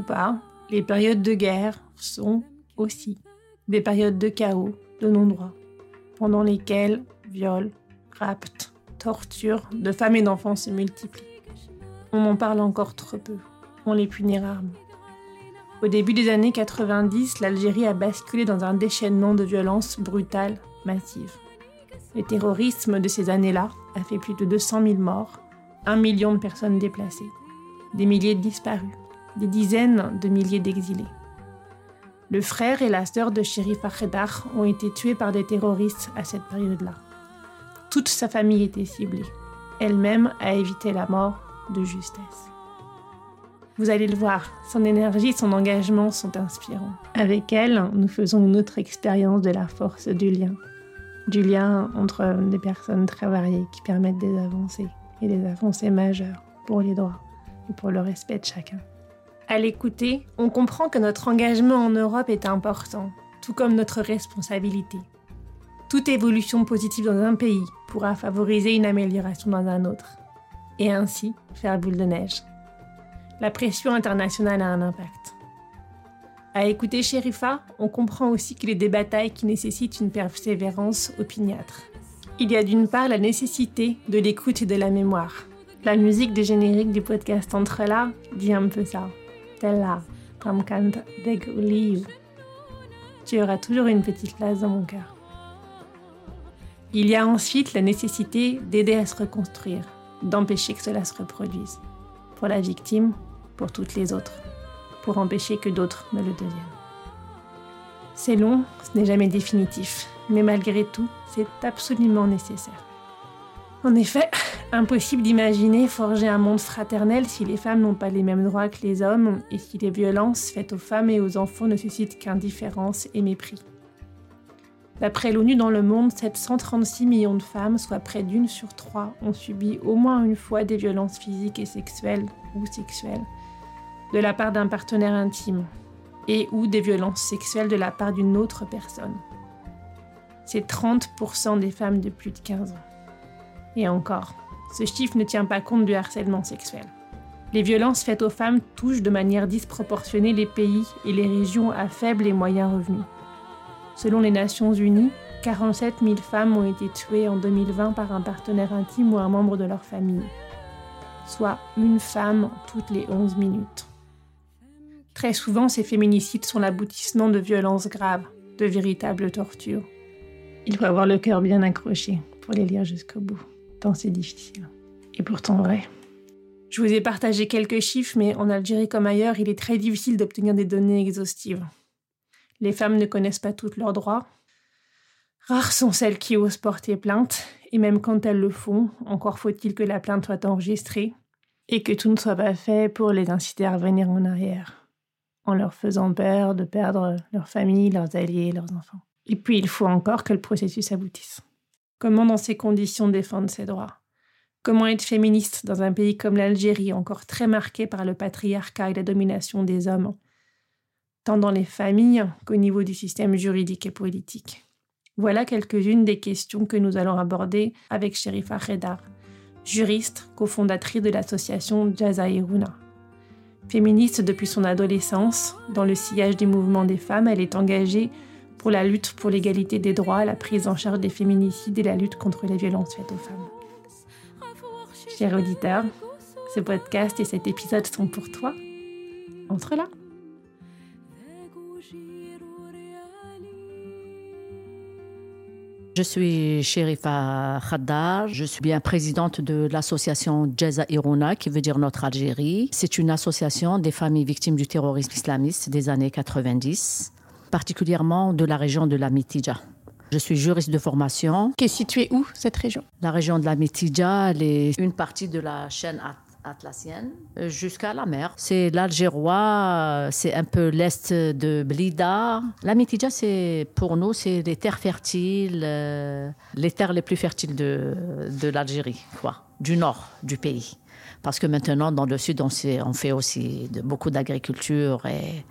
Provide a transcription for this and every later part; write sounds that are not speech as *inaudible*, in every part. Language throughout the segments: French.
Pas, les périodes de guerre sont aussi des périodes de chaos, de non-droit, pendant lesquelles viols, rapts, tortures de femmes et d'enfants se multiplient. On en parle encore trop peu, on les punit rarement. Au début des années 90, l'Algérie a basculé dans un déchaînement de violences brutales, massives. Le terrorisme de ces années-là a fait plus de 200 000 morts, un million de personnes déplacées, des milliers de disparus, des dizaines de milliers d'exilés. Le frère et la sœur de Sherif Akhedar ont été tués par des terroristes à cette période-là. Toute sa famille était ciblée. Elle-même a évité la mort de justesse. Vous allez le voir, son énergie, son engagement sont inspirants. Avec elle, nous faisons une autre expérience de la force du lien. Du lien entre des personnes très variées qui permettent des avancées, et des avancées majeures pour les droits et pour le respect de chacun. À l'écouter, on comprend que notre engagement en Europe est important, tout comme notre responsabilité. Toute évolution positive dans un pays pourra favoriser une amélioration dans un autre, et ainsi faire boule de neige. La pression internationale a un impact. À écouter Sherifa, on comprend aussi qu'il a des batailles qui nécessitent une persévérance opiniâtre. Il y a d'une part la nécessité de l'écoute et de la mémoire. La musique du générique du podcast Entre là dit un peu ça. Tu auras toujours une petite place dans mon cœur. Il y a ensuite la nécessité d'aider à se reconstruire, d'empêcher que cela se reproduise. Pour la victime, pour toutes les autres, pour empêcher que d'autres ne le deviennent. C'est long, ce n'est jamais définitif, mais malgré tout, c'est absolument nécessaire. En effet, *laughs* impossible d'imaginer forger un monde fraternel si les femmes n'ont pas les mêmes droits que les hommes et si les violences faites aux femmes et aux enfants ne suscitent qu'indifférence et mépris. D'après l'ONU dans le monde, 736 millions de femmes, soit près d'une sur trois, ont subi au moins une fois des violences physiques et sexuelles ou sexuelles de la part d'un partenaire intime et ou des violences sexuelles de la part d'une autre personne. C'est 30% des femmes de plus de 15 ans. Et encore, ce chiffre ne tient pas compte du harcèlement sexuel. Les violences faites aux femmes touchent de manière disproportionnée les pays et les régions à faible et moyen revenus. Selon les Nations Unies, 47 000 femmes ont été tuées en 2020 par un partenaire intime ou un membre de leur famille, soit une femme toutes les 11 minutes. Très souvent, ces féminicides sont l'aboutissement de violences graves, de véritables tortures. Il faut avoir le cœur bien accroché pour les lire jusqu'au bout tant c'est difficile. Et pourtant vrai. Je vous ai partagé quelques chiffres, mais en Algérie comme ailleurs, il est très difficile d'obtenir des données exhaustives. Les femmes ne connaissent pas toutes leurs droits. Rares sont celles qui osent porter plainte, et même quand elles le font, encore faut-il que la plainte soit enregistrée et que tout ne soit pas fait pour les inciter à revenir en arrière, en leur faisant peur de perdre leur famille, leurs alliés, leurs enfants. Et puis il faut encore que le processus aboutisse. Comment dans ces conditions défendre ses droits? Comment être féministe dans un pays comme l'Algérie, encore très marqué par le patriarcat et la domination des hommes, tant dans les familles qu'au niveau du système juridique et politique? Voilà quelques-unes des questions que nous allons aborder avec Sherifa Redar, juriste, cofondatrice de l'association Jazairuna. Féministe depuis son adolescence, dans le sillage des mouvements des femmes, elle est engagée pour la lutte pour l'égalité des droits, la prise en charge des féminicides et la lutte contre les violences faites aux femmes. Chers auditeurs, ce podcast et cet épisode sont pour toi. Entre là. Je suis Sherifa Khaddar, je suis bien présidente de l'association Jaza Irona, qui veut dire Notre Algérie. C'est une association des familles victimes du terrorisme islamiste des années 90 particulièrement de la région de la Mitija. Je suis juriste de formation. Qui est située où, cette région? La région de la Mitidja, elle est une partie de la chaîne atlassienne euh, jusqu'à la mer. C'est l'Algérois, c'est un peu l'est de Blida. La Mitidja, c'est pour nous, c'est les terres fertiles, euh, les terres les plus fertiles de, de l'Algérie, quoi, du nord du pays. Parce que maintenant, dans le sud, on, on fait aussi de, beaucoup d'agriculture et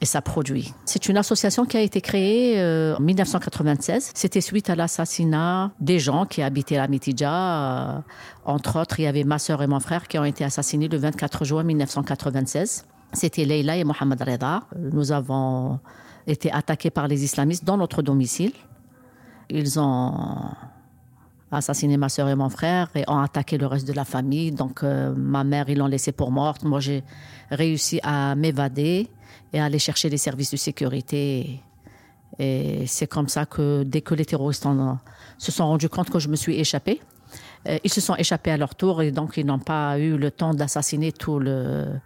et ça produit. C'est une association qui a été créée euh, en 1996. C'était suite à l'assassinat des gens qui habitaient la Mitidja. Euh, entre autres, il y avait ma sœur et mon frère qui ont été assassinés le 24 juin 1996. C'était Leila et Mohamed Reda. Nous avons été attaqués par les islamistes dans notre domicile. Ils ont assassiné ma sœur et mon frère et ont attaqué le reste de la famille. Donc euh, ma mère, ils l'ont laissée pour morte. Moi, j'ai réussi à m'évader et aller chercher les services de sécurité. Et c'est comme ça que dès que les terroristes se sont rendus compte que je me suis échappée, euh, ils se sont échappés à leur tour et donc ils n'ont pas eu le temps d'assassiner tout le,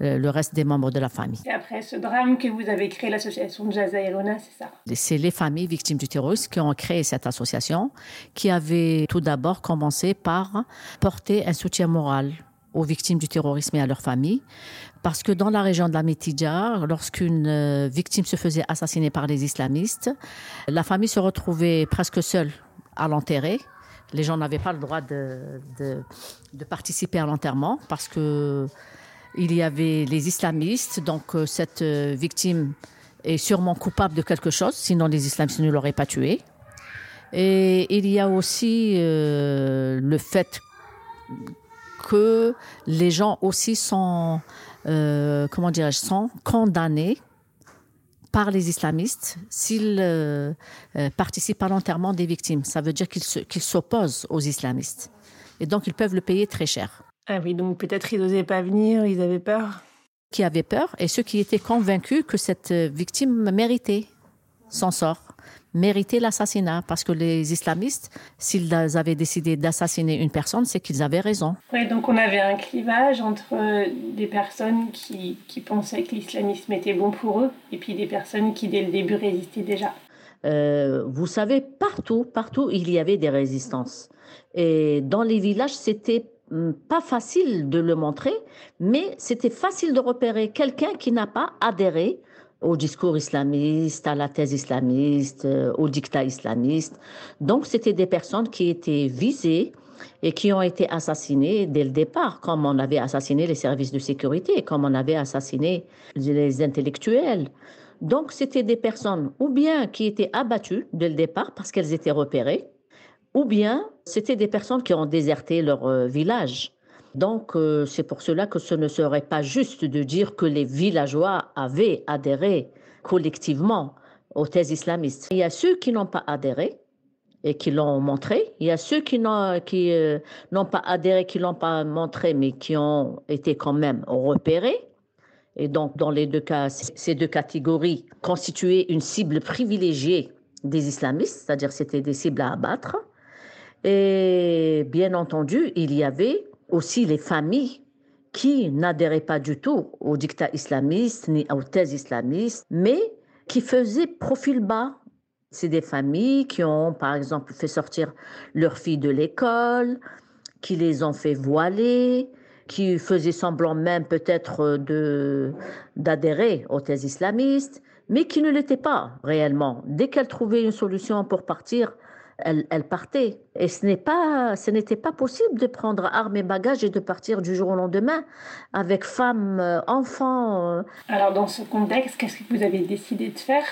le reste des membres de la famille. Et après ce drame que vous avez créé l'association Jaza Elona, c'est ça? C'est les familles victimes du terrorisme qui ont créé cette association, qui avait tout d'abord commencé par porter un soutien moral aux victimes du terrorisme et à leurs familles. Parce que dans la région de la Métidja, lorsqu'une euh, victime se faisait assassiner par les islamistes, la famille se retrouvait presque seule à l'enterrer. Les gens n'avaient pas le droit de, de, participer à l'enterrement parce que il y avait les islamistes. Donc euh, cette euh, victime est sûrement coupable de quelque chose, sinon les islamistes ne l'auraient pas tuée. Et il y a aussi le fait que les gens aussi sont, euh, comment dirais-je, sont condamnés par les islamistes s'ils euh, euh, participent à l'enterrement des victimes. Ça veut dire qu'ils s'opposent aux islamistes. Et donc, ils peuvent le payer très cher. Ah oui, donc peut-être ils n'osaient pas venir, ils avaient peur Qui avaient peur et ceux qui étaient convaincus que cette victime méritait son sort mériter l'assassinat parce que les islamistes, s'ils avaient décidé d'assassiner une personne, c'est qu'ils avaient raison. Oui, donc on avait un clivage entre euh, des personnes qui, qui pensaient que l'islamisme était bon pour eux et puis des personnes qui dès le début résistaient déjà. Euh, vous savez, partout, partout, il y avait des résistances. Et dans les villages, c'était hum, pas facile de le montrer, mais c'était facile de repérer quelqu'un qui n'a pas adhéré au discours islamiste, à la thèse islamiste, euh, au dictat islamiste. Donc, c'était des personnes qui étaient visées et qui ont été assassinées dès le départ, comme on avait assassiné les services de sécurité, comme on avait assassiné les intellectuels. Donc, c'était des personnes ou bien qui étaient abattues dès le départ parce qu'elles étaient repérées, ou bien c'était des personnes qui ont déserté leur euh, village. Donc, euh, c'est pour cela que ce ne serait pas juste de dire que les villageois avaient adhéré collectivement aux thèses islamistes. Il y a ceux qui n'ont pas adhéré et qui l'ont montré. Il y a ceux qui n'ont qui euh, n'ont pas adhéré, qui l'ont pas montré, mais qui ont été quand même repérés. Et donc, dans les deux cas, ces deux catégories constituaient une cible privilégiée des islamistes, c'est-à-dire c'était des cibles à abattre. Et bien entendu, il y avait aussi les familles qui n'adhéraient pas du tout au dictat islamiste ni aux thèses islamistes, mais qui faisaient profil bas. C'est des familles qui ont, par exemple, fait sortir leurs filles de l'école, qui les ont fait voiler, qui faisaient semblant même peut-être d'adhérer aux thèses islamistes, mais qui ne l'étaient pas réellement. Dès qu'elles trouvaient une solution pour partir, elle, partait. Et ce n'est pas, ce n'était pas possible de prendre armes et bagages et de partir du jour au lendemain avec femmes, euh, enfants. Euh. Alors dans ce contexte, qu'est-ce que vous avez décidé de faire?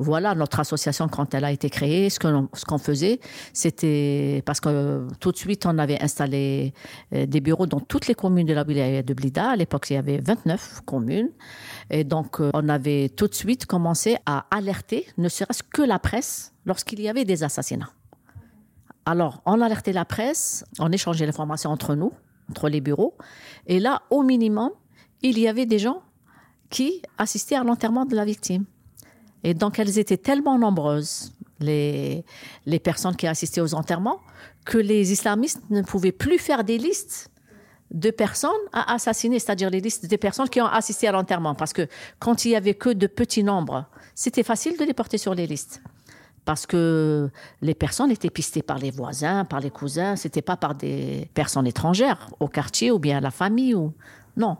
Voilà, notre association, quand elle a été créée, ce qu'on ce qu'on faisait, c'était parce que tout de suite, on avait installé euh, des bureaux dans toutes les communes de la ville de Blida. À l'époque, il y avait 29 communes. Et donc, on avait tout de suite commencé à alerter, ne serait-ce que la presse, lorsqu'il y avait des assassinats. Alors, on alertait la presse, on échangeait l'information entre nous, entre les bureaux. Et là, au minimum, il y avait des gens qui assistaient à l'enterrement de la victime. Et donc, elles étaient tellement nombreuses, les, les personnes qui assistaient aux enterrements, que les islamistes ne pouvaient plus faire des listes de personnes à assassiner, c'est-à-dire les listes des personnes qui ont assisté à l'enterrement. Parce que quand il y avait que de petits nombres, c'était facile de les porter sur les listes. Parce que les personnes étaient pistées par les voisins, par les cousins, c'était pas par des personnes étrangères au quartier ou bien à la famille ou non.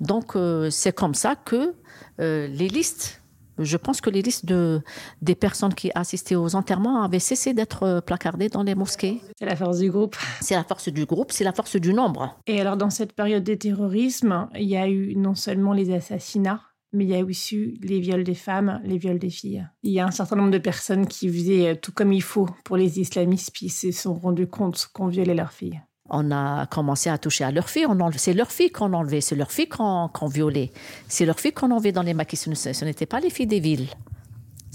Donc euh, c'est comme ça que euh, les listes je pense que les listes de, des personnes qui assistaient aux enterrements avaient cessé d'être placardées dans les mosquées. C'est la force du groupe. C'est la force du groupe, c'est la force du nombre. Et alors, dans cette période de terrorisme, il y a eu non seulement les assassinats, mais il y a aussi les viols des femmes, les viols des filles. Il y a un certain nombre de personnes qui faisaient tout comme il faut pour les islamistes, puis se sont rendus compte qu'on violait leurs filles. On a commencé à toucher à leurs filles. C'est leurs filles qu'on enlevait, c'est leurs filles qu'on violait. C'est leurs filles qu'on enlevait dans les maquis. Ce n'étaient pas les filles des villes.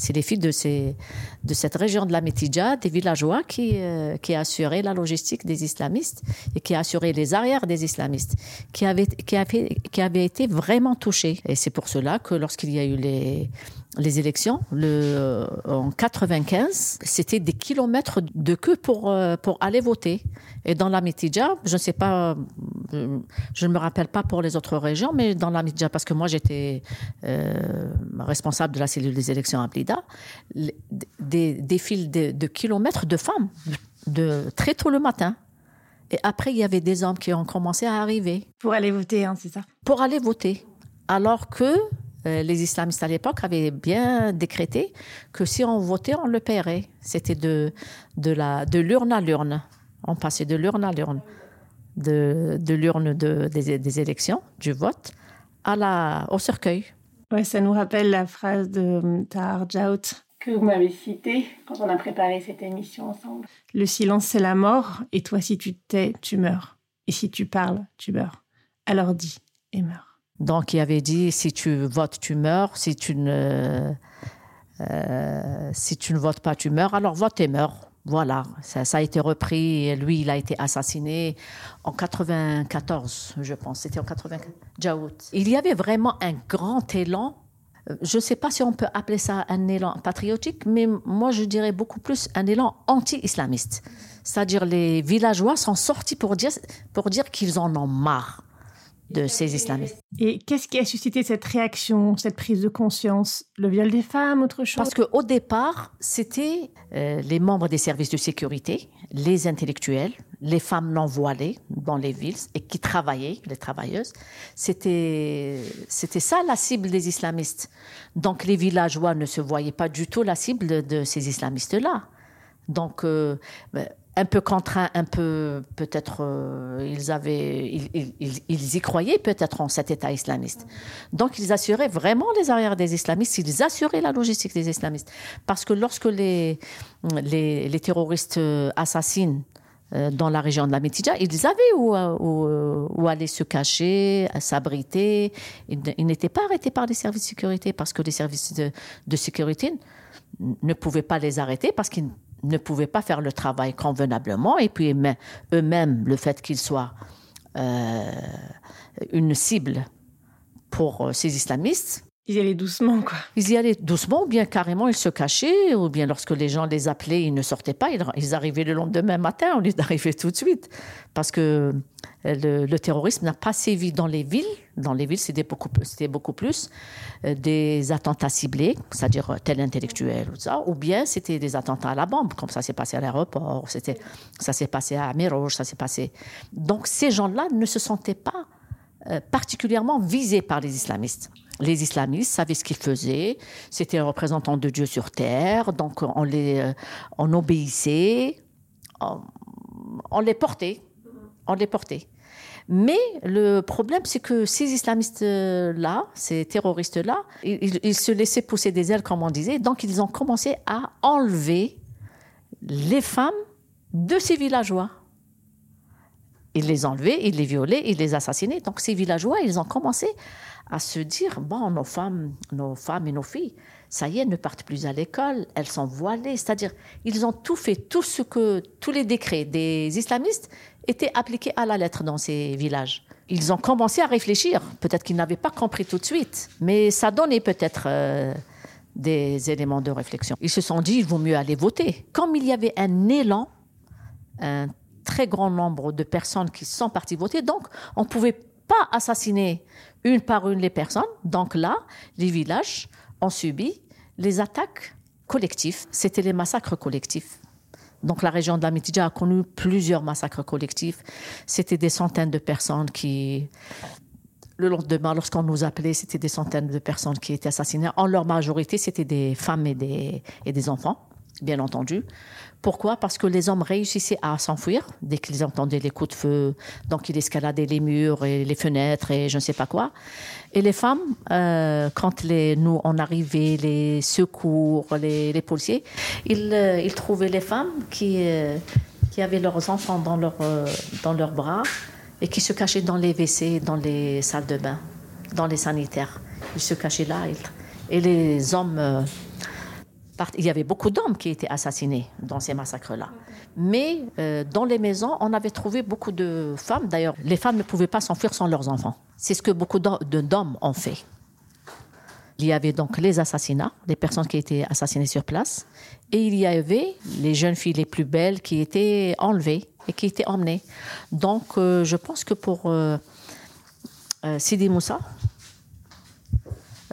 C'est les filles de, cette région de la Métidja, des villageois, qui, euh, qui assuraient la logistique des islamistes et qui assuraient les arrières des islamistes, qui avaient, été vraiment touchés. Et c'est pour cela que lorsqu'il y a eu les, les élections le, euh, en 95, c'était des kilomètres de queue pour, euh, pour aller voter. Et dans la Mitidja, je ne sais pas, euh, je ne me rappelle pas pour les autres régions, mais dans la Mitidja, parce que moi j'étais responsable de la cellule des élections à Blida, des, des files de, de, kilomètres de femmes, de, très tôt le matin. Et après, il y avait des hommes qui ont commencé à arriver. Pour aller voter, hein, c'est ça? Pour aller voter. Alors que euh, les islamistes à l'époque avaient bien décrété que si on votait, on le paierait. C'était de, de, la, de l'urne à l'urne. On passait de l'urne à l'urne. De, de l'urne de, des, élections, du vote, à la, au cercueil. Ouais, ça nous rappelle la phrase de Tahar Jaout que vous m'avez citée quand on a préparé cette émission ensemble. Le silence, c'est la mort, et toi, si tu tais, tu meurs. Et si tu parles, tu meurs. Alors dis et meurs. Donc, il avait dit si tu votes, tu meurs. Si tu ne, euh, si tu ne votes pas, tu meurs. Alors, vote et meurs. Voilà, ça, a été repris. Lui, il a été assassiné en 94, je pense. C'était en 94. Jaout. Il y avait vraiment un grand élan. Je ne sais pas si on peut appeler ça un élan patriotique, mais moi, je dirais beaucoup plus un élan anti-islamiste. C'est-à-dire, les villageois sont sortis pour dire, pour dire qu'ils en ont marre de ces islamistes. Et qu'est-ce qui a suscité cette réaction, cette prise de conscience? Le viol des femmes, autre chose? Parce qu'au départ, c'était euh, les membres des services de sécurité, les intellectuels, les femmes non voilées dans les villes et qui travaillaient, les travailleuses. C'était, c'était ça la cible des islamistes. Donc les villageois ne se voyaient pas du tout la cible de ces islamistes-là. Donc, euh, un peu contraints, un peu peut-être euh, ils avaient, ils, y croyaient peut-être en cet État islamiste. Donc ils assuraient vraiment les arrières des islamistes, ils assuraient la logistique des islamistes, parce que lorsque les les, terroristes euh, assassinent euh, dans la région de la Métidja, ils avaient où, où, où aller se cacher, s'abriter. Ils, n'étaient pas arrêtés par les services de sécurité parce que les services de, de sécurité ne pouvaient pas les arrêter parce qu'ils ne pouvaient pas faire le travail convenablement. Et puis eux-mêmes, le fait qu'ils soient euh, une cible pour euh, ces islamistes. Ils y allaient doucement, quoi. Ils y allaient doucement, ou bien carrément ils se cachaient, ou bien lorsque les gens les appelaient, ils ne sortaient pas, ils, arrivaient le lendemain matin au lieu d'arriver tout de suite. Parce que le, terrorisme n'a pas sévi dans les villes. Dans les villes, c'était beaucoup, beaucoup plus euh, des attentats ciblés, c'est-à-dire tel intellectuel ou ça, ou bien c'était des attentats à la bombe, comme ça s'est passé à l'aéroport, c'était, ça s'est passé à Miroge, ça s'est passé. Donc ces gens-là ne se sentaient pas euh, particulièrement visés par les islamistes. Les islamistes savaient ce qu'ils faisaient, c'était les représentants de Dieu sur terre, donc on les, euh, on obéissait, on les portait on les portait. Mais le problème, c'est que ces islamistes-là, ces terroristes-là, ils, se laissaient pousser des ailes, comme on disait. Donc, ils ont commencé à enlever les femmes de ces villageois. Ils les enlevaient, ils les violaient, ils les assassinaient. Donc, ces villageois, ils ont commencé à se dire bon, nos femmes, nos femmes et nos filles, ça y est, ne partent plus à l'école, elles sont voilées. C'est-à-dire, ils ont tout fait, tout ce que, tous les décrets des islamistes étaient appliqués à la lettre dans ces villages. Ils ont commencé à réfléchir. Peut-être qu'ils n'avaient pas compris tout de suite, mais ça donnait peut-être euh, des éléments de réflexion. Ils se sont dit, il vaut mieux aller voter. Comme il y avait un élan, un très grand nombre de personnes qui sont parties voter, donc on ne pouvait pas assassiner une par une les personnes. Donc là, les villages ont subi les attaques collectifs, c'était les massacres collectifs. Donc la région de la Mitidja a connu plusieurs massacres collectifs. C'était des centaines de personnes qui, le lendemain, lorsqu'on nous appelait, c'était des centaines de personnes qui étaient assassinées. En leur majorité, c'était des femmes et des, et des enfants, bien entendu. Pourquoi? Parce que les hommes réussissaient à s'enfuir dès qu'ils entendaient les coups de feu. Donc, ils escaladaient les murs et les fenêtres et je ne sais pas quoi. Et les femmes, euh, quand les, nous, on arrivait, les secours, les, policiers, ils, euh, ils, trouvaient les femmes qui, euh, avaient leurs enfants dans, leur, dans leurs bras et qui se cachaient dans les WC, dans les salles de bain, dans les sanitaires. Ils se cachaient là. Et les hommes il y avait beaucoup d'hommes qui étaient assassinés dans ces massacres-là. Mais euh, dans les maisons, on avait trouvé beaucoup de femmes. D'ailleurs, les femmes ne pouvaient pas s'enfuir sans leurs enfants. C'est ce que beaucoup d'hommes ont fait. Il y avait donc les assassinats, les personnes qui étaient assassinées sur place, et il y avait les jeunes filles les plus belles qui étaient enlevées et qui étaient emmenées. Donc, euh, je pense que pour euh, Sidi Moussa,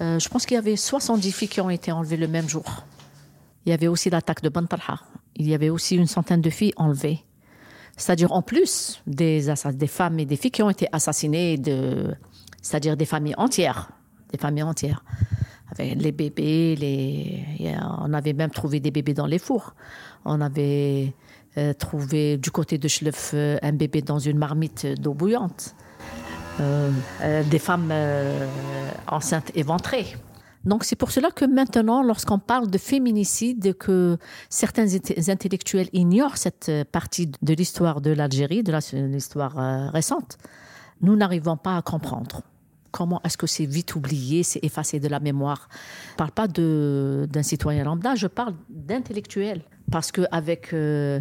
je pense qu'il y avait 70 filles qui ont été enlevées le même jour. Il y avait aussi l'attaque de Bantalha. Il y avait aussi une centaine de filles enlevées. C'est-à-dire en plus des, femmes et des filles qui ont été assassinées, c'est-à-dire des familles entières, des familles entières, avec les bébés, on avait même trouvé des bébés dans les fours. On avait euh, trouvé du côté de Schleuf euh, un bébé dans une marmite d'eau bouillante. Euh, des femmes enceintes éventrées. Donc c'est pour cela que maintenant, lorsqu'on parle de féminicide, que certains intellectuels ignorent cette partie de l'histoire de l'Algérie, de l'histoire euh, récente, nous n'arrivons pas à comprendre. Comment est-ce que c'est vite oublié, c'est effacé de la mémoire Je ne parle pas d'un citoyen lambda, je parle d'intellectuels. Parce qu'avec euh,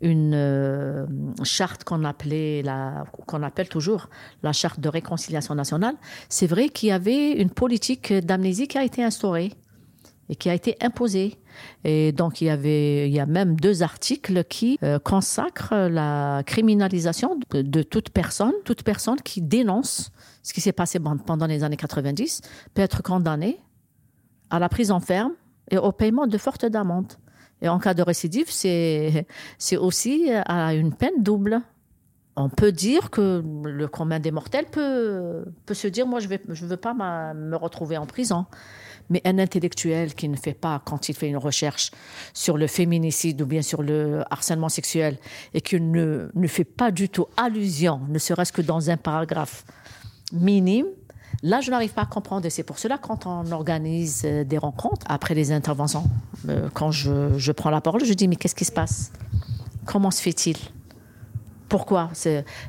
une euh, charte qu'on appelait la qu'on appelle toujours la charte de réconciliation nationale, c'est vrai qu'il y avait une politique d'amnésie qui a été instaurée et qui a été imposée. Et donc il y avait il y a même deux articles qui euh, consacrent la criminalisation de, de toute personne, toute personne qui dénonce ce qui s'est passé pendant les années 90 peut être condamnée à la prise en ferme et au paiement de fortes amendes. Et en cas de récidive, c'est aussi à une peine double. On peut dire que le commun des mortels peut, peut se dire moi, je ne je veux pas me retrouver en prison. Mais un intellectuel qui ne fait pas, quand il fait une recherche sur le féminicide ou bien sur le harcèlement sexuel, et qui ne, ne fait pas du tout allusion, ne serait-ce que dans un paragraphe minime, Là, je n'arrive pas à comprendre. Et c'est pour cela, quand on organise des rencontres, après les interventions, euh, quand je, prends la parole, je dis, mais qu'est-ce qui se passe? Comment se fait-il? Pourquoi?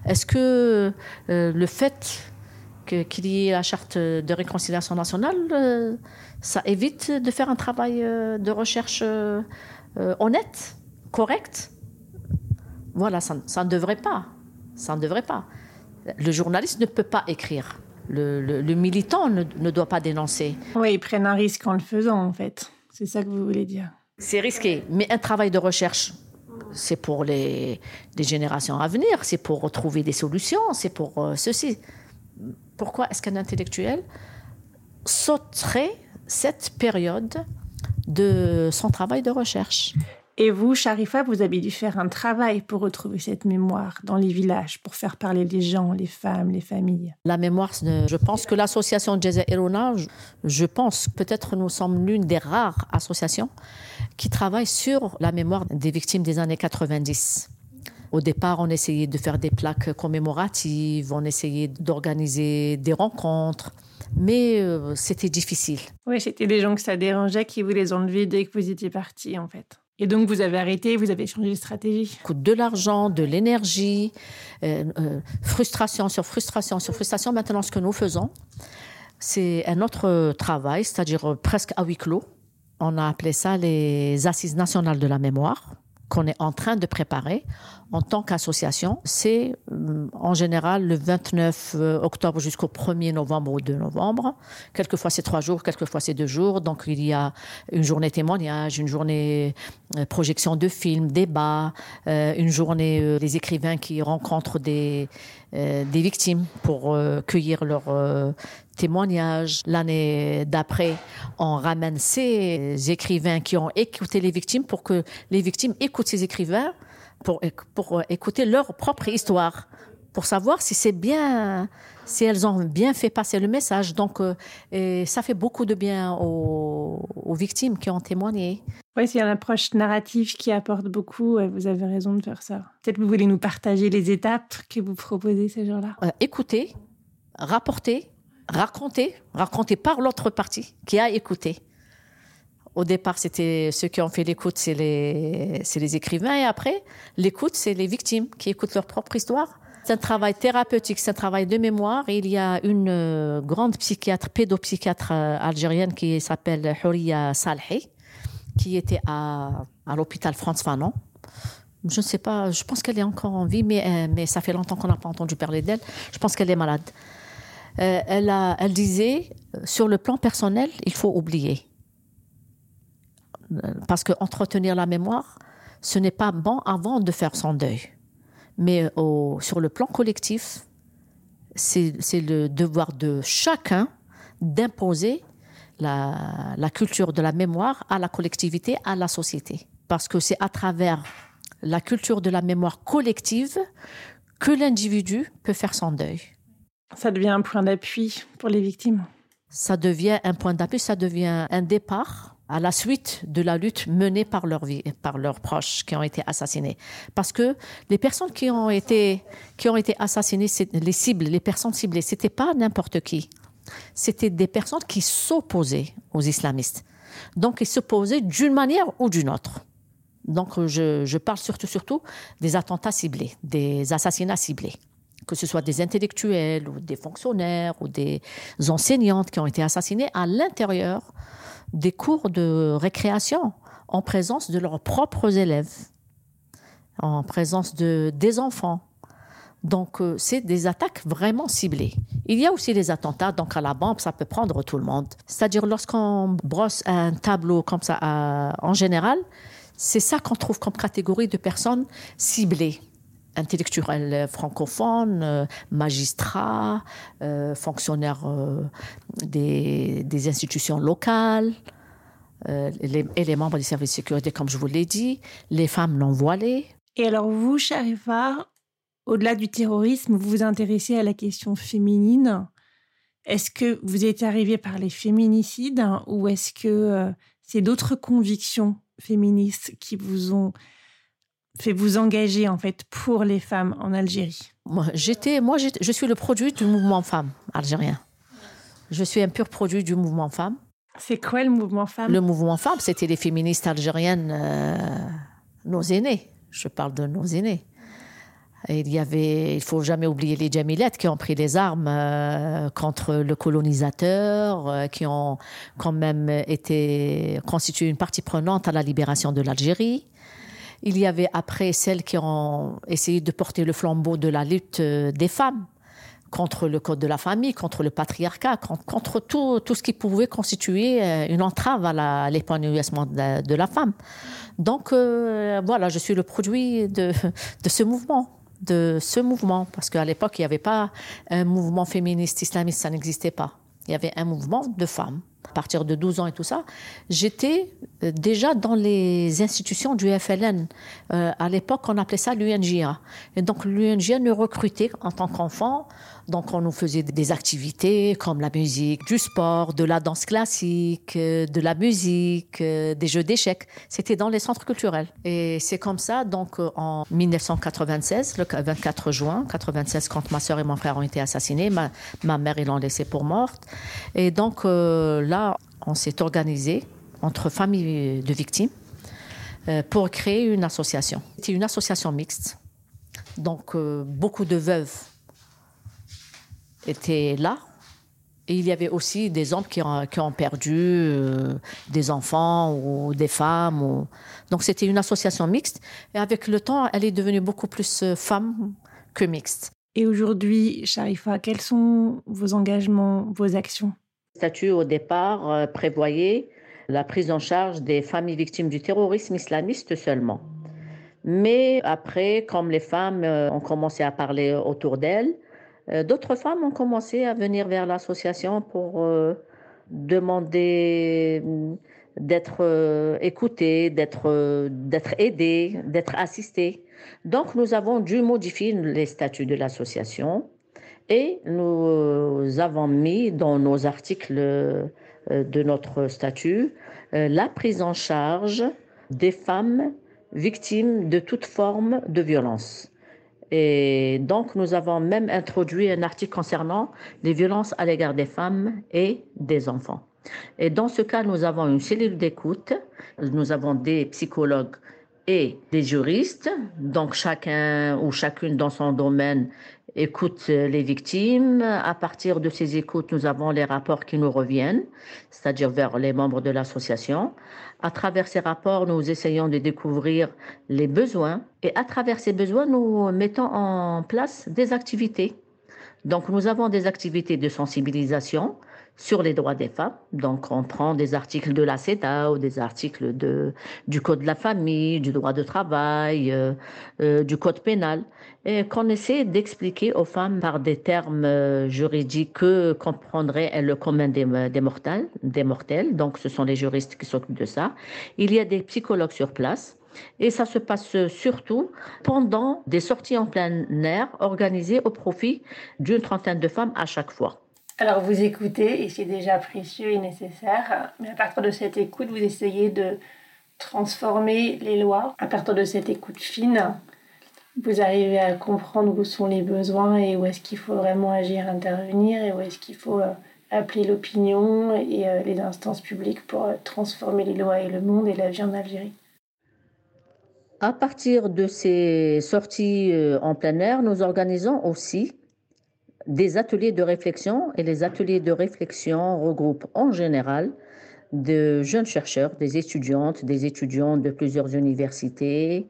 Est-ce que euh, le fait qu'il qu y ait la charte de réconciliation nationale, euh, ça évite de faire un travail de recherche honnête, correct? Voilà, ça, ça ne devrait pas. Ça ne devrait pas. Le journaliste ne peut pas écrire le, le, le militant ne, ne, doit pas dénoncer. Oui, ils prennent un risque en le faisant, en fait. C'est ça que vous voulez dire. C'est risqué, mais un travail de recherche, c'est pour les, les, générations à venir, c'est pour retrouver des solutions, c'est pour euh, ceci. Pourquoi est-ce qu'un intellectuel sauterait cette période de son travail de recherche? Et vous, Sharifa, vous avez dû faire un travail pour retrouver cette mémoire dans les villages, pour faire parler les gens, les femmes, les familles. La mémoire, je pense que l'association Jeza Erona, je pense peut-être nous sommes l'une des rares associations qui travaille sur la mémoire des victimes des années 90. Au départ, on essayait de faire des plaques commémoratives, on essayait d'organiser des rencontres, mais euh, c'était difficile. Oui, c'était des gens que ça dérangeait qui vous les enlevaient dès que vous étiez parti, en fait. Et donc, vous avez arrêté, vous avez changé de stratégie. Coûte de l'argent, de l'énergie, euh, euh, frustration sur frustration sur frustration. Maintenant, ce que nous faisons, c'est un autre travail, c'est-à-dire presque à huis clos. On a appelé ça les Assises nationales de la mémoire qu'on est en train de préparer en tant qu'association. C'est euh, en général le 29 octobre jusqu'au 1er novembre ou 2 novembre. Quelquefois c'est trois jours, quelquefois c'est deux jours. Donc il y a une journée témoignage, une journée euh, projection de films, débat, euh, une journée euh, des écrivains qui rencontrent des, euh, des victimes pour euh, cueillir leurs témoignages. L'année d'après, on ramène ces écrivains qui ont écouté les victimes pour que les victimes écoutent ces écrivains pour, pour écouter leur propre histoire, pour savoir si c'est bien, si elles ont bien fait passer le message. Donc, euh, et ça fait beaucoup de bien aux, aux victimes qui ont témoigné. Oui, c'est une approche narrative qui apporte beaucoup. Vous avez raison de faire ça. Peut-être que vous voulez nous partager les étapes que vous proposez ces jours-là. Euh, écouter, rapporter, raconter, raconter par l'autre partie qui a écouté. Au départ, c'était ceux qui ont fait l'écoute, c'est les, c'est les écrivains, et après, l'écoute, c'est les victimes qui écoutent leur propre histoire. C'est un travail thérapeutique, c'est un travail de mémoire. il y a une euh, grande psychiatre, pédopsychiatre euh, algérienne qui s'appelle Houria Salhi, qui était à, à l'hôpital France Fanon. Je ne sais pas, je pense qu'elle est encore en vie, mais, euh, mais ça fait longtemps qu'on n'a pas entendu parler d'elle. Je pense qu'elle est malade. Elle, a, elle disait, sur le plan personnel, il faut oublier. Parce que entretenir la mémoire, ce n'est pas bon avant de faire son deuil. Mais sur le plan collectif, c'est le devoir de chacun d'imposer la, culture de la mémoire à la collectivité, à la société. Parce que c'est à travers la culture de la mémoire collective que l'individu peut faire son deuil. Ça devient un point d'appui pour les victimes. Ça devient un point d'appui, ça devient un départ à la suite de la lutte menée par, leur vie, par leurs proches qui ont été assassinés. Parce que les personnes qui ont été, qui ont été assassinées, les cibles, les personnes ciblées, c'était pas n'importe qui. C'était des personnes qui s'opposaient aux islamistes. Donc, ils s'opposaient d'une manière ou d'une autre. Donc, je, je parle surtout, surtout des attentats ciblés, des assassinats ciblés que ce soit des intellectuels ou des fonctionnaires ou des enseignantes qui ont été assassinés à l'intérieur des cours de récréation en présence de leurs propres élèves, en présence de, des enfants. Donc, euh, c'est des attaques vraiment ciblées. Il y a aussi les attentats, donc à la bombe, ça peut prendre tout le monde. C'est-à-dire, lorsqu'on brosse un tableau comme ça, euh, en général, c'est ça qu'on trouve comme catégorie de personnes ciblées intellectuels francophones, euh, magistrats, euh, fonctionnaires euh, des, des, institutions locales, les, et les membres du service de sécurité, comme je vous l'ai dit, les femmes non voilées. Et alors vous, Sharifa, au-delà du terrorisme, vous vous intéressez à la question féminine. Est-ce que vous êtes arrivé par les féminicides ou est-ce que c'est d'autres convictions féministes qui vous ont fait vous engager en fait pour les femmes en Algérie Moi, j'étais, moi, je suis le produit du mouvement femme algérien. Je suis un pur produit du mouvement femme. C'est quoi le mouvement femme Le mouvement femme, c'était les féministes algériennes, euh, nos aînés. Je parle de nos aînés. Il y avait, il faut jamais oublier les Jamilettes qui ont pris les armes euh, contre le colonisateur, euh, qui ont quand même été constitué une partie prenante à la libération de l'Algérie. Il y avait après celles qui ont essayé de porter le flambeau de la lutte euh, des femmes contre le code de la famille, contre le patriarcat, contre tout, tout ce qui pouvait constituer euh, une entrave à l'épanouissement de, la femme. Donc euh, voilà, je suis le produit de *laughs* ce mouvement de ce mouvement, parce qu'à l'époque, il n'y avait pas un mouvement féministe islamiste, ça n'existait pas. Il y avait un mouvement de femmes à partir de 12 ans et tout ça, j'étais euh, déjà dans les institutions du FLN. Euh, à l'époque, on appelait ça l'UNJA. Et donc, l'UNJA nous recrutait en tant qu'enfant donc on nous faisait des activités comme la musique, du sport, de la danse classique, euh, de la musique, des jeux d'échecs. C'était dans les centres culturels. Et c'est comme ça, donc en 1996, le 24 juin 96, quand ma sœur et mon frère ont été assassinés, ma, ma mère, ils l'ont laissée pour morte. Et donc là, on s'est organisé entre familles de victimes pour créer une association. C'était une association mixte. Donc beaucoup de veuves étaient là. Et il y avait aussi des hommes qui ont, perdu euh, des enfants ou des femmes. Donc c'était une association mixte. Et avec le temps, elle est devenue beaucoup plus euh, femme que mixte. Et aujourd'hui, Sharifa, quels sont vos engagements, vos actions? Statut au départ euh, prévoyait la prise en charge des familles victimes du terrorisme islamiste seulement. Mais après, comme les femmes ont commencé à parler autour d'elles, d'autres femmes ont commencé à venir vers l'association pour demander d'être écoutées, d'être d'être aidées, d'être assistées. Donc nous avons dû modifier les statuts de l'association et nous avons mis dans nos articles de notre statut la prise en charge des femmes victimes de toute forme de violence. Et donc, nous avons même introduit un article concernant les violences à l'égard des femmes et des enfants. Et dans ce cas, nous avons une cellule d'écoute, nous avons des psychologues et des juristes, donc chacun ou chacune dans son domaine écoute les victimes. À partir de ces écoutes, nous avons les rapports qui nous reviennent, c'est-à-dire vers les membres de l'association. À travers ces rapports, nous essayons de découvrir les besoins et à travers ces besoins, nous mettons en place des activités. Donc, nous avons des activités de sensibilisation sur les droits des femmes. Donc, on prend des articles de la CETA ou des articles de, du Code de la famille, du droit de travail, euh, euh, du Code pénal, et qu'on essaie d'expliquer aux femmes par des termes euh, juridiques que comprendraient le commun des mortels. Donc, ce sont les juristes qui s'occupent de ça. Il y a des psychologues sur place. Et ça se passe surtout pendant des sorties en plein air organisées au profit d'une trentaine de femmes à chaque fois. Alors vous écoutez et c'est déjà précieux et nécessaire, mais à partir de cette écoute, vous essayez de transformer les lois. À partir de cette écoute fine, vous arrivez à comprendre où sont les besoins et où est-ce qu'il faut vraiment agir, intervenir et où est-ce qu'il faut euh, appeler l'opinion et euh, les instances publiques pour euh, transformer les lois et le monde et la vie en Algérie. À partir de ces sorties en plein air, nous organisons aussi des ateliers de réflexion et les ateliers de réflexion regroupent en général de jeunes chercheurs, des étudiantes, des étudiants de plusieurs universités,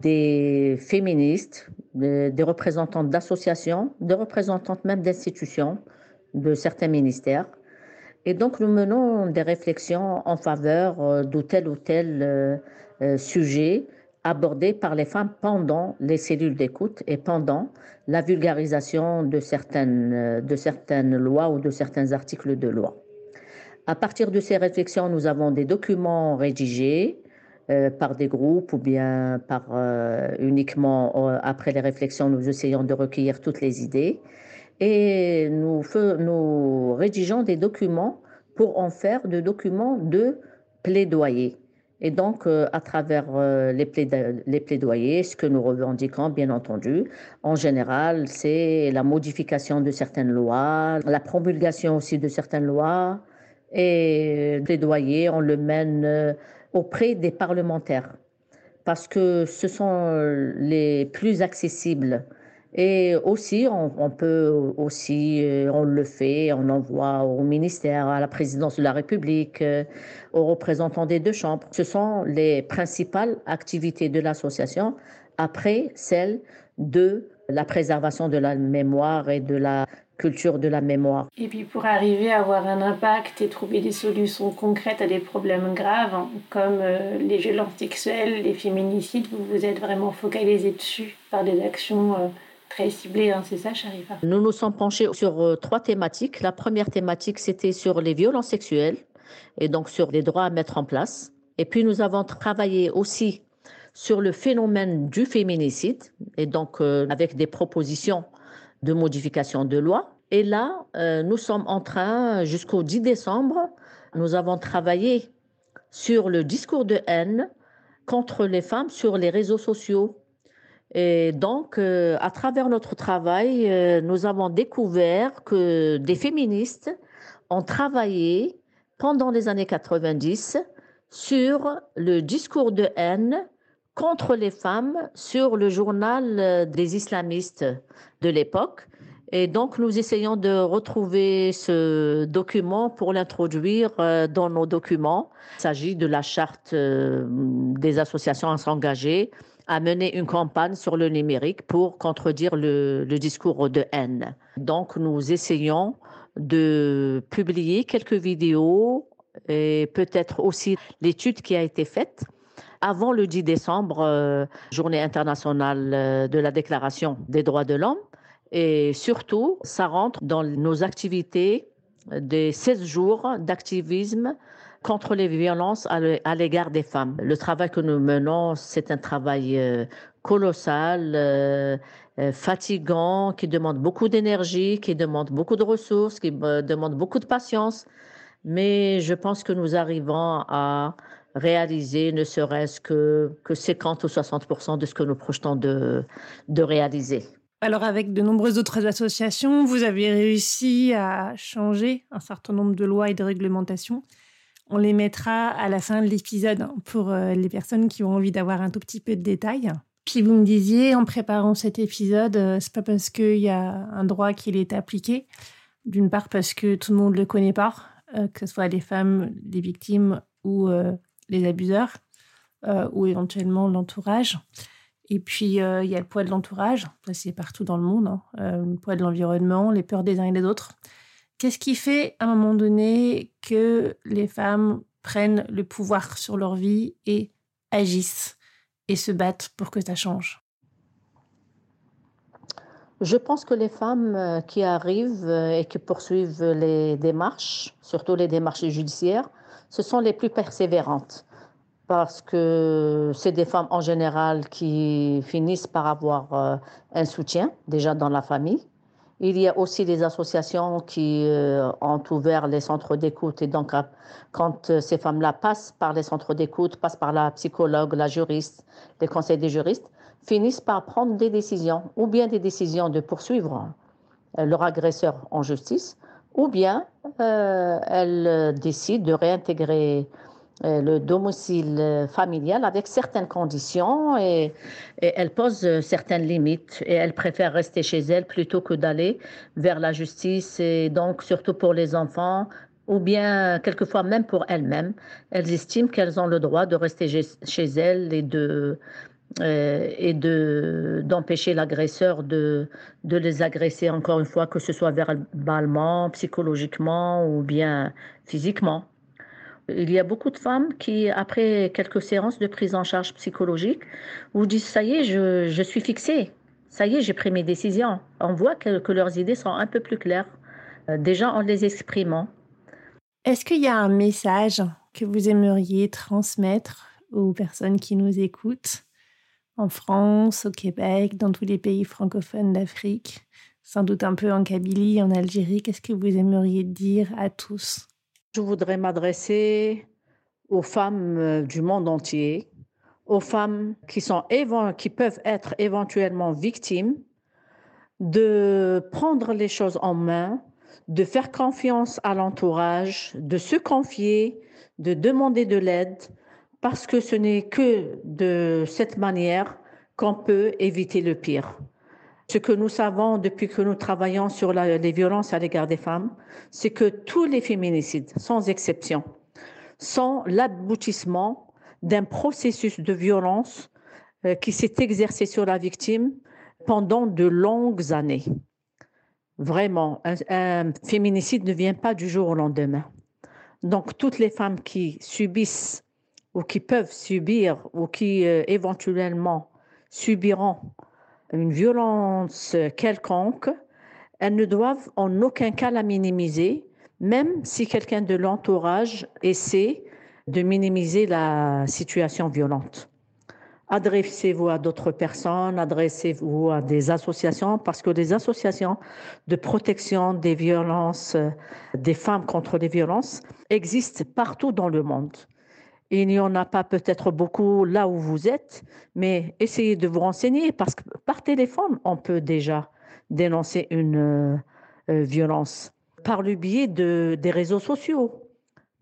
des féministes, des représentantes d'associations, des représentantes même d'institutions, de certains ministères. Et donc nous menons des réflexions en faveur euh, de tel ou tel euh, euh, sujet abordés par les femmes pendant les cellules d'écoute et pendant la vulgarisation de certaines, de certaines lois ou de certains articles de loi. À partir de ces réflexions, nous avons des documents rédigés euh, par des groupes ou bien euh, uniquement euh, après les réflexions, nous essayons de recueillir toutes les idées et nous, nous rédigeons des documents pour en faire des documents de plaidoyer. Et donc, euh, à travers euh, les, les, plaidoyers, ce que nous revendiquons, bien entendu, en général, c'est la modification de certaines lois, la promulgation aussi de certaines lois. Et le plaidoyer, on le mène euh, auprès des parlementaires, parce que ce sont les plus accessibles et aussi, on, peut aussi, euh, on le fait, on envoie au ministère, à la présidence de la République, euh, aux représentants des deux chambres. Ce sont les principales activités de l'association après celle de la préservation de la mémoire et de la culture de la mémoire. Et puis pour arriver à avoir un impact et trouver des solutions concrètes à des problèmes graves hein, comme euh, les violences sexuelles, les féminicides, vous vous êtes vraiment focalisé dessus par des actions très ciblé, hein, Nous nous sommes penchés sur euh, trois thématiques. La première thématique, c'était sur les violences sexuelles et donc sur les droits à mettre en place. Et puis nous avons travaillé aussi sur le phénomène du féminicide et donc euh, avec des propositions de modification de loi. Et là, euh, nous sommes en train, jusqu'au 10 décembre, nous avons travaillé sur le discours de haine contre les femmes sur les réseaux sociaux et donc, euh, à travers notre travail, euh, nous avons découvert que des féministes ont travaillé pendant les années 90 sur le discours de haine contre les femmes sur le journal euh, des islamistes de l'époque. Et donc, nous essayons de retrouver ce document pour l'introduire dans nos documents. Il s'agit de la charte des associations à s'engager à mener une campagne sur le numérique pour contredire le, discours de haine. Donc, nous essayons de publier quelques vidéos et peut-être aussi l'étude qui a été faite avant le 10 décembre, euh, journée internationale euh, de la Déclaration des droits de l'homme. Et surtout, ça rentre dans nos activités des 16 jours d'activisme contre les violences à l'égard des femmes. Le travail que nous menons, c'est un travail euh, colossal, euh, euh, fatigant, qui demande beaucoup d'énergie, qui demande beaucoup de ressources, qui demande beaucoup de patience. Mais je pense que nous arrivons à réaliser ne serait-ce que, que 50 ou 60 de ce que nous projetons de, de réaliser. Alors avec de nombreuses autres associations, vous avez réussi à changer un certain nombre de lois et de réglementations. On les mettra à la fin de l'épisode pour euh, les personnes qui ont envie d'avoir un tout petit peu de détails. Puis vous me disiez en préparant cet épisode, euh, c'est pas parce qu'il y a un droit qui est appliqué, d'une part parce que tout le monde le connaît pas, euh, que ce soit les femmes, les victimes ou les abuseurs, ou éventuellement l'entourage. Et puis, il y a le poids de l'entourage, c'est partout dans le monde, hein. le poids de l'environnement, les peurs des uns et des autres. Qu'est-ce qui fait à un moment donné que les femmes prennent le pouvoir sur leur vie et agissent et se battent pour que ça change? Je pense que les femmes euh, qui arrivent et qui poursuivent les démarches, surtout les démarches judiciaires, ce sont les plus persévérantes parce que c'est des femmes en général qui finissent par avoir euh, un soutien déjà dans la famille. Il y a aussi des associations qui euh, ont ouvert les centres d'écoute. Et donc euh, quand ces femmes-là passent par les centres d'écoute, passent par la psychologue, la juriste, les conseils des juristes, finissent par prendre des décisions ou bien des décisions de poursuivre leur agresseur en justice ou bien elles décident de réintégrer euh, le domicile familial avec certaines conditions et, elle pose certaines limites et elle préfère rester chez elle plutôt que d'aller vers la justice et donc surtout pour les enfants ou bien quelquefois même pour elles-mêmes. Elles estiment qu'elles ont le droit de rester chez elles et de euh, et de d'empêcher l'agresseur de de les agresser encore une fois que ce soit verbalement, psychologiquement ou bien physiquement. Il y a beaucoup de femmes qui, après quelques séances de prise en charge psychologique, vous disent Ça y est, je, suis fixée. Ça y est, j'ai pris mes décisions. On voit que, leurs idées sont un peu plus claires, euh, déjà en les exprimant. Est-ce qu'il y a un message que vous aimeriez transmettre aux personnes qui nous écoutent en France, au Québec, dans tous les pays francophones d'Afrique, sans doute un peu en Kabylie, en Algérie? Qu'est-ce que vous aimeriez dire à tous? Je voudrais m'adresser aux femmes euh, du monde entier, aux femmes qui, sont, qui peuvent être éventuellement victimes, de prendre les choses en main, de faire confiance à l'entourage, de se confier, de demander de l'aide, parce que ce n'est que de cette manière qu'on peut éviter le pire. Ce que nous savons depuis que nous travaillons sur les violences à l'égard des femmes, c'est que tous les féminicides, sans exception, sont l'aboutissement d'un processus de violence euh, qui s'est exercé sur la victime pendant de longues années. Vraiment, un, féminicide ne vient pas du jour au lendemain. Donc, toutes les femmes qui subissent ou qui peuvent subir ou qui euh, éventuellement subiront une violence quelconque, elles ne doivent en aucun cas la minimiser, même si quelqu'un de l'entourage essaie de minimiser la situation violente. Adressez-vous à d'autres personnes, adressez-vous à des associations, parce que les associations de protection des violences, des femmes contre les violences, existent partout dans le monde. Il n'y en a pas peut-être beaucoup là où vous êtes, mais essayez de vous renseigner parce que par téléphone, on peut déjà dénoncer une euh, euh, violence par le biais de, des réseaux sociaux,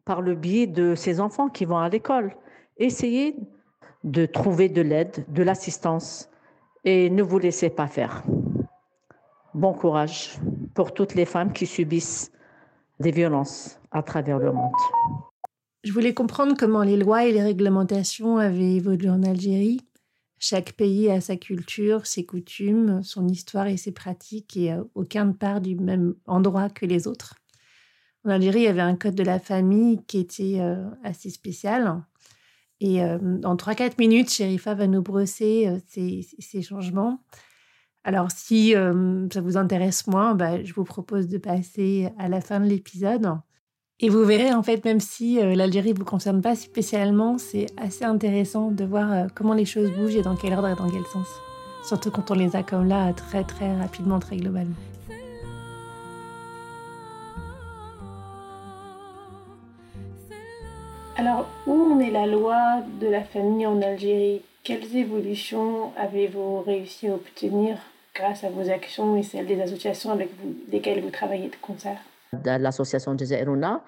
par le biais de ces enfants qui vont à l'école. Essayez de trouver de l'aide, de l'assistance et ne vous laissez pas faire. Bon courage pour toutes les femmes qui subissent des violences à travers le monde. Je voulais comprendre comment les lois et les réglementations avaient évolué en Algérie. Chaque pays a sa culture, ses coutumes, son histoire et ses pratiques, et aucun ne part du même endroit que les autres. En Algérie, il y avait un code de la famille qui était euh, assez spécial. Et euh, en 3-4 minutes, Sherifa va nous brosser euh, ces, ces, changements. Alors, si ça vous intéresse moins, bah, je vous propose de passer à la fin de l'épisode. Et vous verrez, en fait, même si l'Algérie ne vous concerne pas spécialement, c'est assez intéressant de voir comment les choses bougent et dans quel ordre et dans quel sens. Surtout quand on les a comme là, très très rapidement, très globalement. Alors, où en est la loi de la famille en Algérie? Quelles évolutions avez-vous réussi à obtenir grâce à vos actions et celles des associations avec lesquelles vous travaillez de concert? De l'association Jazairuna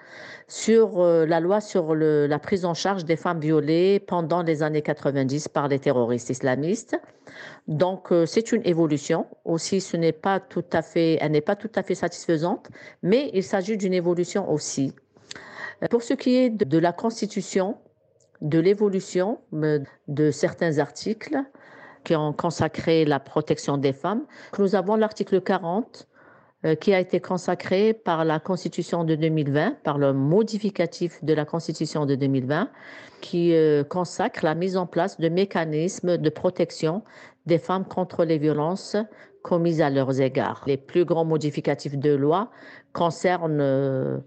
sur euh, la loi sur la prise en charge des femmes violées pendant les années 90 par les terroristes islamistes. Donc euh, c'est une évolution. Aussi, ce n'est pas tout à fait, elle n'est pas tout à fait satisfaisante, mais il s'agit d'une évolution aussi. Pour ce qui est de la Constitution, de l'évolution euh, de certains articles qui ont consacré la protection des femmes, nous avons l'article 40 euh, qui a été consacré par la Constitution de 2020, par le modificatif de la Constitution de 2020, qui euh, consacre la mise en place de mécanismes de protection des femmes contre les violences commises à leurs égards. Les plus grands modificatifs de loi concernent euh,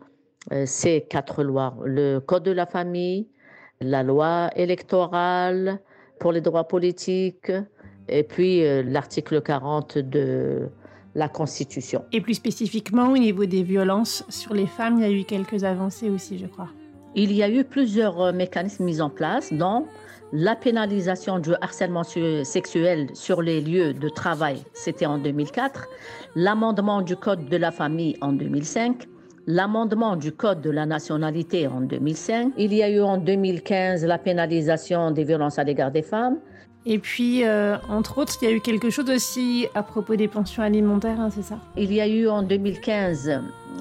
ces quatre lois. Le Code de la famille, la loi électorale pour les droits politiques, et puis euh, l'article 40 de la Constitution. Et plus spécifiquement au niveau des violences sur les femmes, il y a eu quelques avancées aussi, je crois. Il y a eu plusieurs euh, mécanismes mis en place, dont la pénalisation du harcèlement sexuel sur les lieux de travail, c'était en 2004, l'amendement du Code de la famille en 2005, l'amendement du Code de la nationalité en 2005. Il y a eu en 2015 la pénalisation des violences à l'égard des femmes. Et puis, euh, entre autres, il y a eu quelque chose aussi à propos des pensions alimentaires, hein, c'est ça? Il y a eu en 2015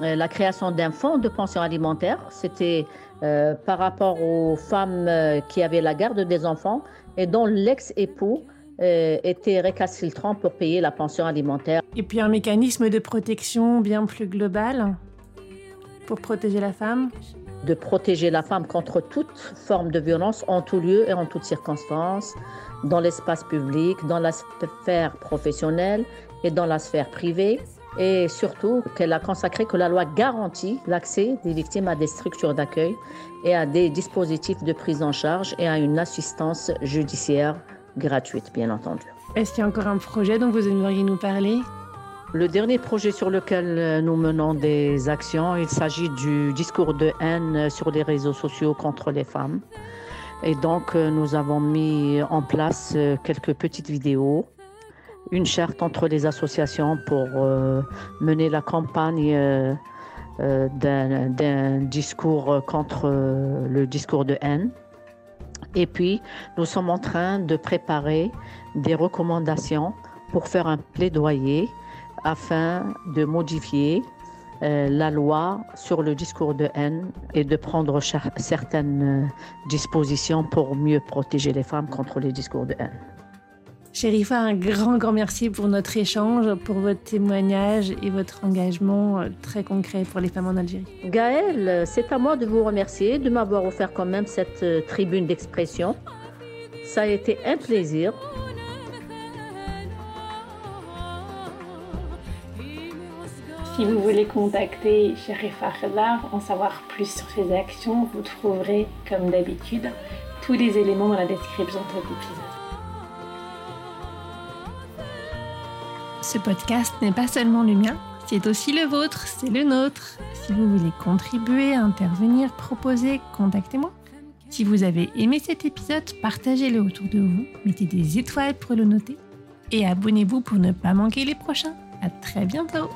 euh, la création d'un fonds de pension alimentaire. C'était euh, par rapport aux femmes qui avaient la garde des enfants et dont l'ex-époux était récalcitrant pour payer la pension alimentaire. Et puis un mécanisme de protection bien plus global pour protéger la femme? De protéger la femme contre toute forme de violence en tout lieu et en toutes circonstances, dans l'espace public, dans la sphère professionnelle et dans la sphère privée. Et surtout qu'elle a consacré que la loi garantit l'accès des victimes à des structures d'accueil et à des dispositifs de prise en charge et à une assistance judiciaire gratuite, bien entendu. Est-ce qu'il y a encore un projet dont vous aimeriez nous parler? Le dernier projet sur lequel euh, nous menons des actions, il s'agit du discours de haine sur les réseaux sociaux contre les femmes. Et donc, euh, nous avons mis en place euh, quelques petites vidéos, une charte entre les associations pour mener la campagne d'un discours contre le discours de haine. Et puis, nous sommes en train de préparer des recommandations pour faire un plaidoyer afin de modifier euh, la loi sur le discours de haine et de prendre certaines euh, dispositions pour mieux protéger les femmes contre les discours de haine. Chérifa, un grand, grand merci pour notre échange, pour votre témoignage et votre engagement euh, très concret pour les femmes en Algérie. Gaëlle, c'est à moi de vous remercier de m'avoir offert quand même cette tribune d'expression. Ça a été un plaisir. Si vous voulez contacter Sherifa Khadar, en savoir plus sur ses actions, vous trouverez, comme d'habitude, tous les éléments dans la description de l'épisode. Ce podcast n'est pas seulement le mien, c'est aussi le vôtre, c'est le nôtre. Si vous voulez contribuer, intervenir, proposer, contactez-moi. Si vous avez aimé cet épisode, partagez-le autour de vous, mettez des étoiles pour le noter et abonnez-vous pour ne pas manquer les prochains. À très bientôt!